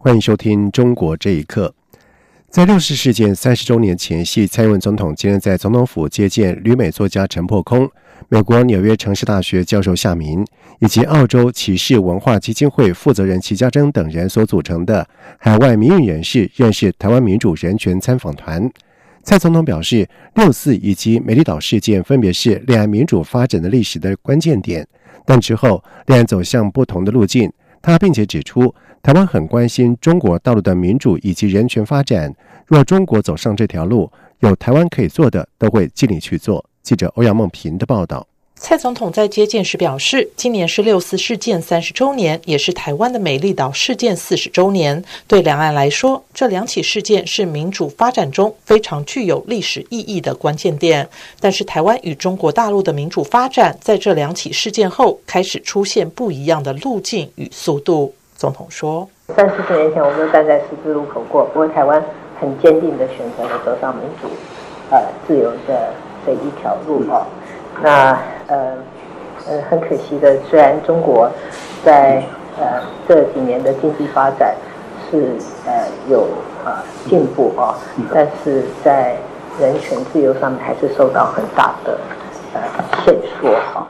欢迎收听《中国这一刻》。在六四事件三十周年前夕，蔡英文总统今天在总统府接见旅美作家陈破空、美国纽约城市大学教授夏明以及澳洲骑士文化基金会负责人齐家珍等人所组成的海外民运人士认识台湾民主人权参访团。蔡总统表示，六四以及美丽岛事件分别是两岸民主发展的历史的关键点，但之后两岸走向不同的路径。他并且指出。台湾很关心中国道路的民主以及人权发展。若中国走上这条路，有台湾可以做的，都会尽力去做。记者欧阳梦平的报道。蔡总统在接见时表示，今年是六四事件三十周年，也是台湾的美丽岛事件四十周年。对两岸来说，这两起事件是民主发展中非常具有历史意义的关键点。但是，台湾与中国大陆的民主发展，在这两起事件后，开始出现不一样的路径与速度。总统说：“三四十年前，我们站在十字路口过，不过台湾很坚定的选择了走上民主、呃自由的这一条路哦。那呃呃，很可惜的，虽然中国在呃这几年的经济发展是呃有呃进步啊，但是在人权自由上面还是受到很大的呃限缩哈。”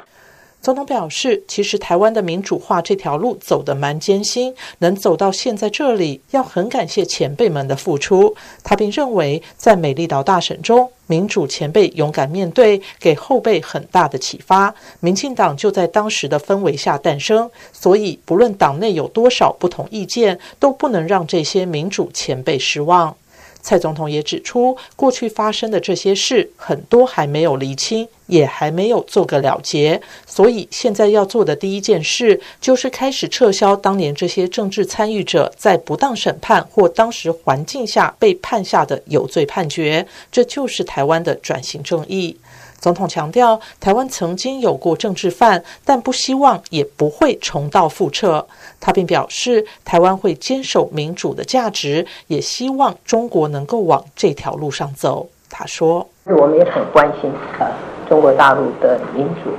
总统表示，其实台湾的民主化这条路走得蛮艰辛，能走到现在这里，要很感谢前辈们的付出。他并认为，在美丽岛大审中，民主前辈勇敢面对，给后辈很大的启发。民进党就在当时的氛围下诞生，所以不论党内有多少不同意见，都不能让这些民主前辈失望。蔡总统也指出，过去发生的这些事，很多还没有厘清，也还没有做个了结。所以现在要做的第一件事，就是开始撤销当年这些政治参与者在不当审判或当时环境下被判下的有罪判决。这就是台湾的转型正义。总统强调，台湾曾经有过政治犯，但不希望也不会重蹈覆辙。他并表示，台湾会坚守民主的价值，也希望中国能够往这条路上走。他说：“我们也很关心呃中国大陆的民主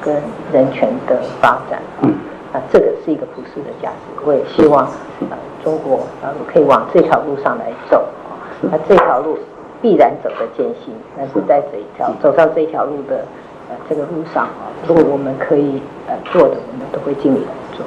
跟人权的发展啊，这个是一个普世的价值。我也希望呃中国大陆可以往这条路上来走啊，那这条路。”必然走得艰辛，但是在这一条走上这条路的呃这个路上啊，如果我们可以呃做的，我们都会尽力来做。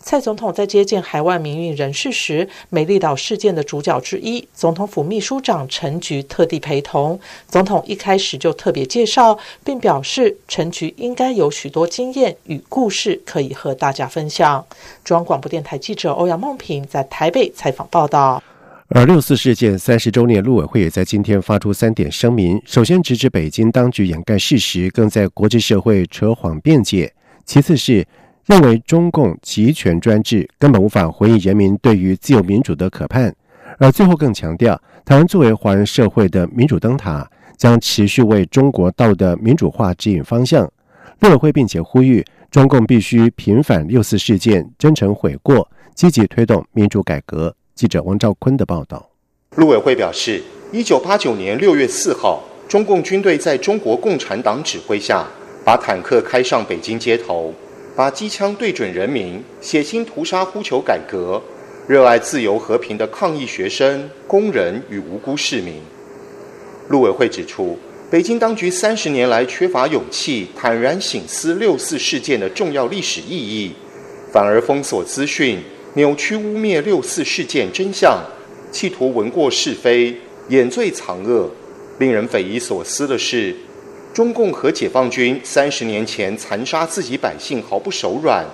蔡总统在接见海外民运人士时，美丽岛事件的主角之一，总统府秘书长陈菊特地陪同。总统一开始就特别介绍，并表示陈菊应该有许多经验与故事可以和大家分享。中央广播电台记者欧阳梦平在台北采访报道。而六四事件三十周年，陆委会也在今天发出三点声明：首先，直指北京当局掩盖事实，更在国际社会扯谎辩解；其次是认为中共集权专制根本无法回应人民对于自由民主的渴盼；而最后更强调，台湾作为华人社会的民主灯塔，将持续为中国道的民主化指引方向。陆委会并且呼吁，中共必须平反六四事件，真诚悔过，积极推动民主改革。记者王兆坤的报道。陆委会表示，一九八九年六月四号，中共军队在中国共产党指挥下，把坦克开上北京街头，把机枪对准人民，血腥屠杀呼求改革、热爱自由和平的抗议学生、工人与无辜市民。陆委会指出，北京当局三十年来缺乏勇气，坦然醒思六四事件的重要历史意义，反而封锁资讯。扭曲污蔑六四事件真相，企图闻过是非，掩罪藏恶。令人匪夷所思的是，中共和解放军三十年前残杀自己百姓毫不手软，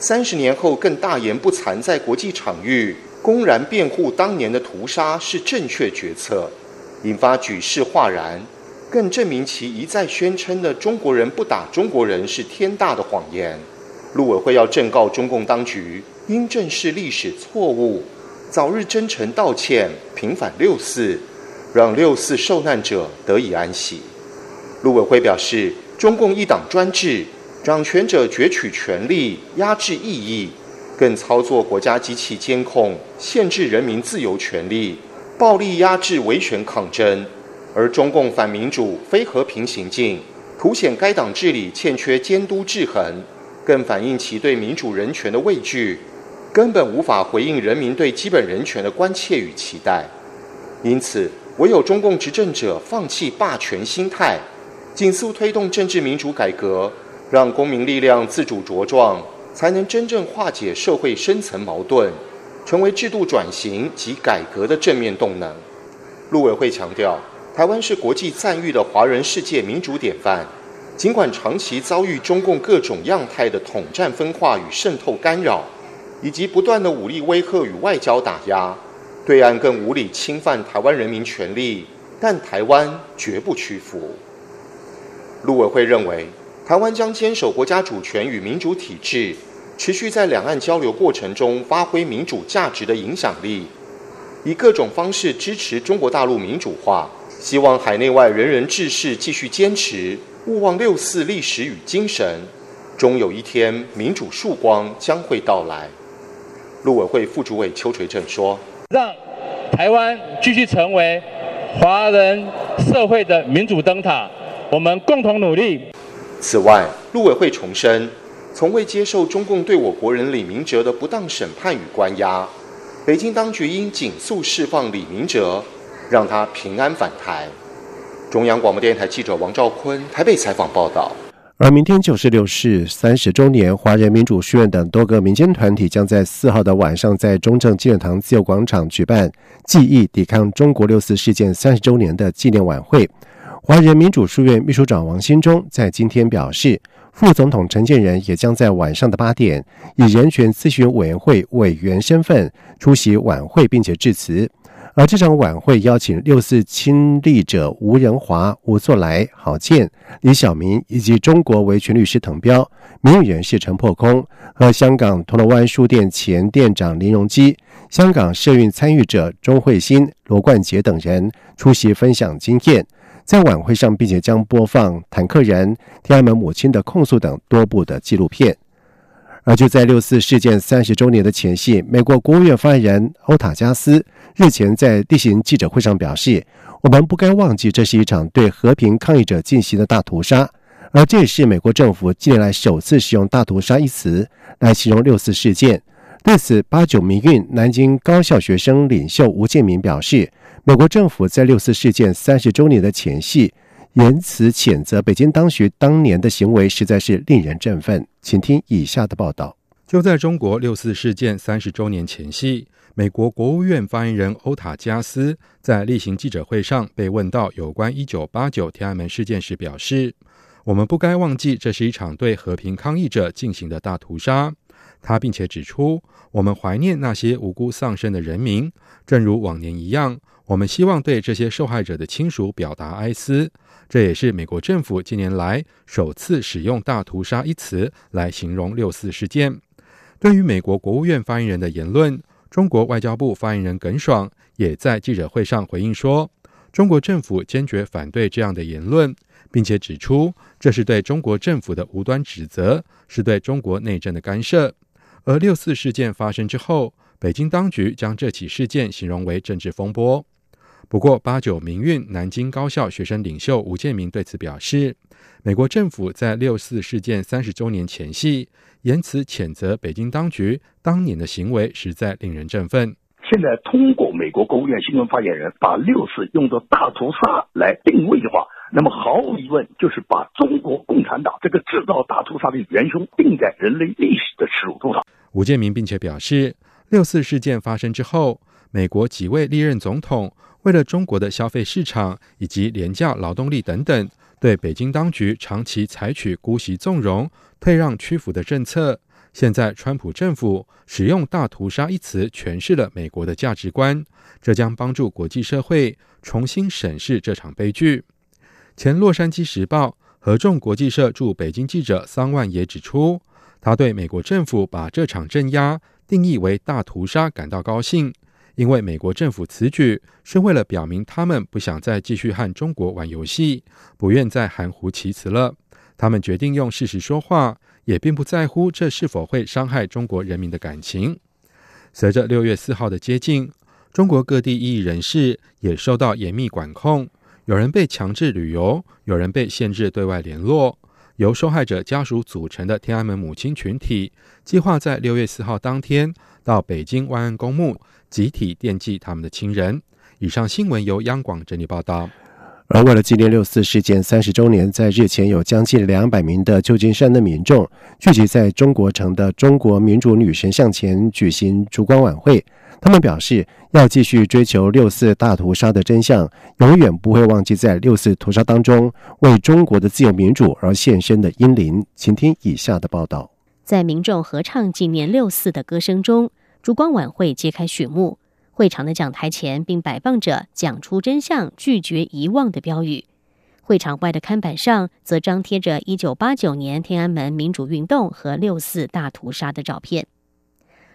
三十年后更大言不惭，在国际场域公然辩护当年的屠杀是正确决策，引发举世哗然，更证明其一再宣称的中国人不打中国人是天大的谎言。陆委会要正告中共当局。应正视历史错误，早日真诚道歉，平反六四，让六四受难者得以安息。陆委会表示，中共一党专制，掌权者攫取权力，压制异议，更操作国家机器监控，限制人民自由权利，暴力压制维权抗争。而中共反民主、非和平行径，凸显该党治理欠缺监督制衡，更反映其对民主人权的畏惧。根本无法回应人民对基本人权的关切与期待，因此，唯有中共执政者放弃霸权心态，紧速推动政治民主改革，让公民力量自主茁壮，才能真正化解社会深层矛盾，成为制度转型及改革的正面动能。陆委会强调，台湾是国际赞誉的华人世界民主典范，尽管长期遭遇中共各种样态的统战分化与渗透干扰。以及不断的武力威吓与外交打压，对岸更无理侵犯台湾人民权利，但台湾绝不屈服。陆委会认为，台湾将坚守国家主权与民主体制，持续在两岸交流过程中发挥民主价值的影响力，以各种方式支持中国大陆民主化。希望海内外人人志士继续坚持，勿忘六四历史与精神，终有一天民主曙光将会到来。陆委会副主委邱垂正说：“让台湾继续成为华人社会的民主灯塔，我们共同努力。”此外，陆委会重申，从未接受中共对我国人李明哲的不当审判与关押，北京当局应紧速释放李明哲，让他平安返台。中央广播电台记者王兆坤台北采访报道。而明天九十六市三十周年，华人民主书院等多个民间团体将在四号的晚上在中正纪念堂自由广场举办“记忆抵抗中国六四事件三十周年”的纪念晚会。华人民主书院秘书长王新忠在今天表示，副总统陈建仁也将在晚上的八点以人权咨询委员会委员身份出席晚会，并且致辞。而这场晚会邀请六四亲历者吴仁华、吴作来、郝建、李小明，以及中国维权律师滕彪、名誉人士陈破空和香港铜锣湾书店前店长林荣基、香港社运参与者钟慧欣、罗冠杰等人出席分享经验。在晚会上，并且将播放《坦克人》《天安门母亲的控诉》等多部的纪录片。而就在六四事件三十周年的前夕，美国国务院发言人欧塔加斯日前在例行记者会上表示：“我们不该忘记，这是一场对和平抗议者进行的大屠杀。”而这也是美国政府近年来首次使用“大屠杀”一词来形容六四事件。对此，八九民运南京高校学生领袖吴建民表示：“美国政府在六四事件三十周年的前夕。”言辞谴责北京当局当年的行为，实在是令人振奋。请听以下的报道：就在中国六四事件三十周年前夕，美国国务院发言人欧塔加斯在例行记者会上被问到有关一九八九天安门事件时表示：“我们不该忘记，这是一场对和平抗议者进行的大屠杀。”他并且指出：“我们怀念那些无辜丧生的人民，正如往年一样，我们希望对这些受害者的亲属表达哀思。”这也是美国政府近年来首次使用“大屠杀”一词来形容六四事件。对于美国国务院发言人的言论，中国外交部发言人耿爽也在记者会上回应说：“中国政府坚决反对这样的言论，并且指出这是对中国政府的无端指责，是对中国内政的干涉。”而六四事件发生之后，北京当局将这起事件形容为政治风波。不过，八九民运南京高校学生领袖吴建民对此表示，美国政府在六四事件三十周年前夕，言辞谴责北京当局当年的行为，实在令人振奋。现在通过美国国务院新闻发言人把六四用作大屠杀来定位的话，那么毫无疑问就是把中国共产党这个制造大屠杀的元凶定在人类历史的耻辱柱上。吴建民并且表示，六四事件发生之后，美国几位历任总统。为了中国的消费市场以及廉价劳动力等等，对北京当局长期采取姑息纵容、退让屈服的政策，现在川普政府使用“大屠杀”一词诠释了美国的价值观，这将帮助国际社会重新审视这场悲剧。前《洛杉矶时报》合众国际社驻北京记者桑万也指出，他对美国政府把这场镇压定义为大屠杀感到高兴。因为美国政府此举是为了表明他们不想再继续和中国玩游戏，不愿再含糊其辞了。他们决定用事实说话，也并不在乎这是否会伤害中国人民的感情。随着六月四号的接近，中国各地异议人士也受到严密管控，有人被强制旅游，有人被限制对外联络。由受害者家属组成的天安门母亲群体，计划在六月四号当天到北京万安公墓。集体惦记他们的亲人。以上新闻由央广整理报道。而为了纪念六四事件三十周年，在日前有将近两百名的旧金山的民众聚集在中国城的中国民主女神像前举行烛光晚会。他们表示要继续追求六四大屠杀的真相，永远不会忘记在六四屠杀当中为中国的自由民主而献身的英灵。请听以下的报道：在民众合唱纪念六四的歌声中。烛光晚会揭开序幕，会场的讲台前并摆放着“讲出真相，拒绝遗忘”的标语。会场外的看板上则张贴着1989年天安门民主运动和六四大屠杀的照片。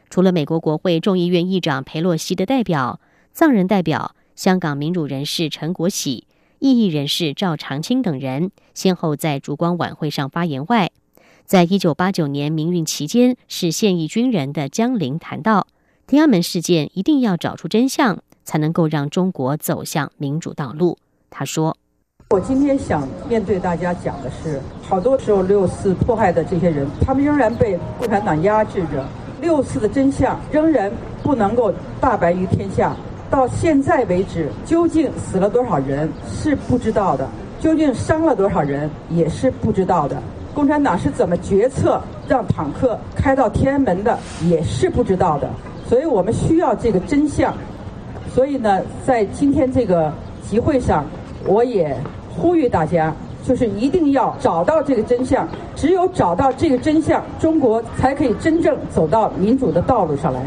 除了美国国会众议院议长佩洛西的代表、藏人代表、香港民主人士陈国喜、异议人士赵长青等人，先后在烛光晚会上发言外。在一九八九年民运期间，是现役军人的江林谈到，天安门事件一定要找出真相，才能够让中国走向民主道路。他说：“我今天想面对大家讲的是，好多时候六四迫害的这些人，他们仍然被共产党压制着，六四的真相仍然不能够大白于天下。到现在为止，究竟死了多少人是不知道的，究竟伤了多少人也是不知道的。”共产党是怎么决策让坦克开到天安门的，也是不知道的。所以我们需要这个真相。所以呢，在今天这个集会上，我也呼吁大家，就是一定要找到这个真相。只有找到这个真相，中国才可以真正走到民主的道路上来。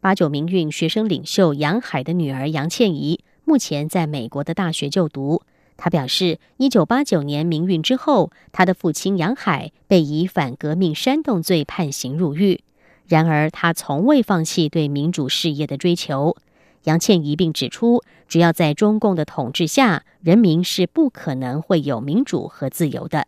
八九民运学生领袖杨海的女儿杨倩怡，目前在美国的大学就读。他表示，一九八九年民运之后，他的父亲杨海被以反革命煽动罪判刑入狱。然而，他从未放弃对民主事业的追求。杨倩一并指出，只要在中共的统治下，人民是不可能会有民主和自由的。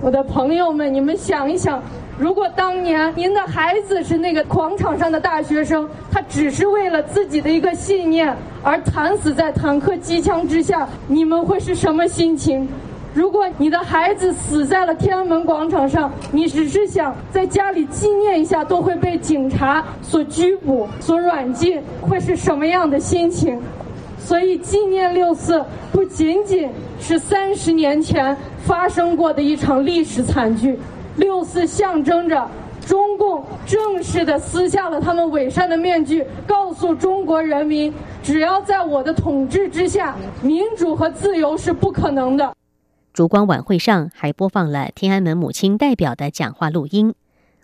我的朋友们，你们想一想，如果当年您的孩子是那个广场上的大学生，他只是为了自己的一个信念而惨死在坦克机枪之下，你们会是什么心情？如果你的孩子死在了天安门广场上，你只是想在家里纪念一下，都会被警察所拘捕、所软禁，会是什么样的心情？所以，纪念六四不仅仅是三十年前发生过的一场历史惨剧，六四象征着中共正式的撕下了他们伪善的面具，告诉中国人民：只要在我的统治之下，民主和自由是不可能的。烛光晚会上还播放了天安门母亲代表的讲话录音。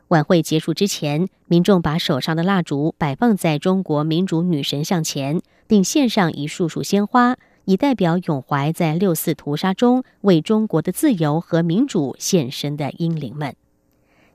晚会结束之前，民众把手上的蜡烛摆放在中国民主女神像前，并献上一束束鲜花，以代表永怀在六四屠杀中为中国的自由和民主献身的英灵们。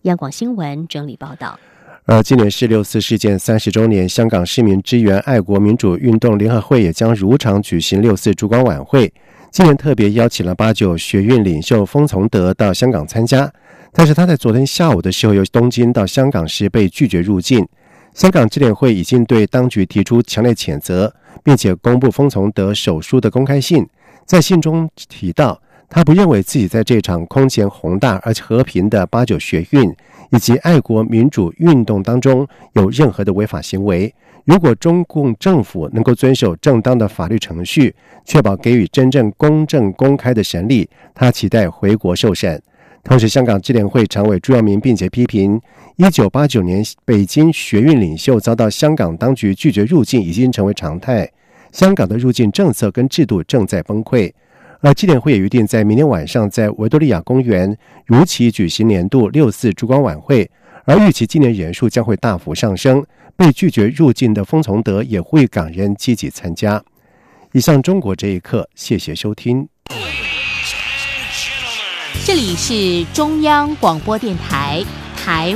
央广新闻整理报道。而今年是六四事件三十周年，香港市民支援爱国民主运动联合会也将如常举行六四烛光晚会。今年特别邀请了八九学运领袖封从德到香港参加。但是他在昨天下午的时候由东京到香港时被拒绝入境。香港支联会已经对当局提出强烈谴责，并且公布封从德手书的公开信。在信中提到，他不认为自己在这场空前宏大而且和平的八九学运以及爱国民主运动当中有任何的违法行为。如果中共政府能够遵守正当的法律程序，确保给予真正公正公开的审理，他期待回国受审。同时，香港支联会常委朱耀明并且批评，一九八九年北京学运领袖遭到香港当局拒绝入境已经成为常态，香港的入境政策跟制度正在崩溃。而纪念会也预定在明天晚上在维多利亚公园如期举行年度六四烛光晚会，而预期今年人数将会大幅上升。被拒绝入境的封从德也呼吁港人积极参加。以上，中国这一刻，谢谢收听。这里是中央广播电台台。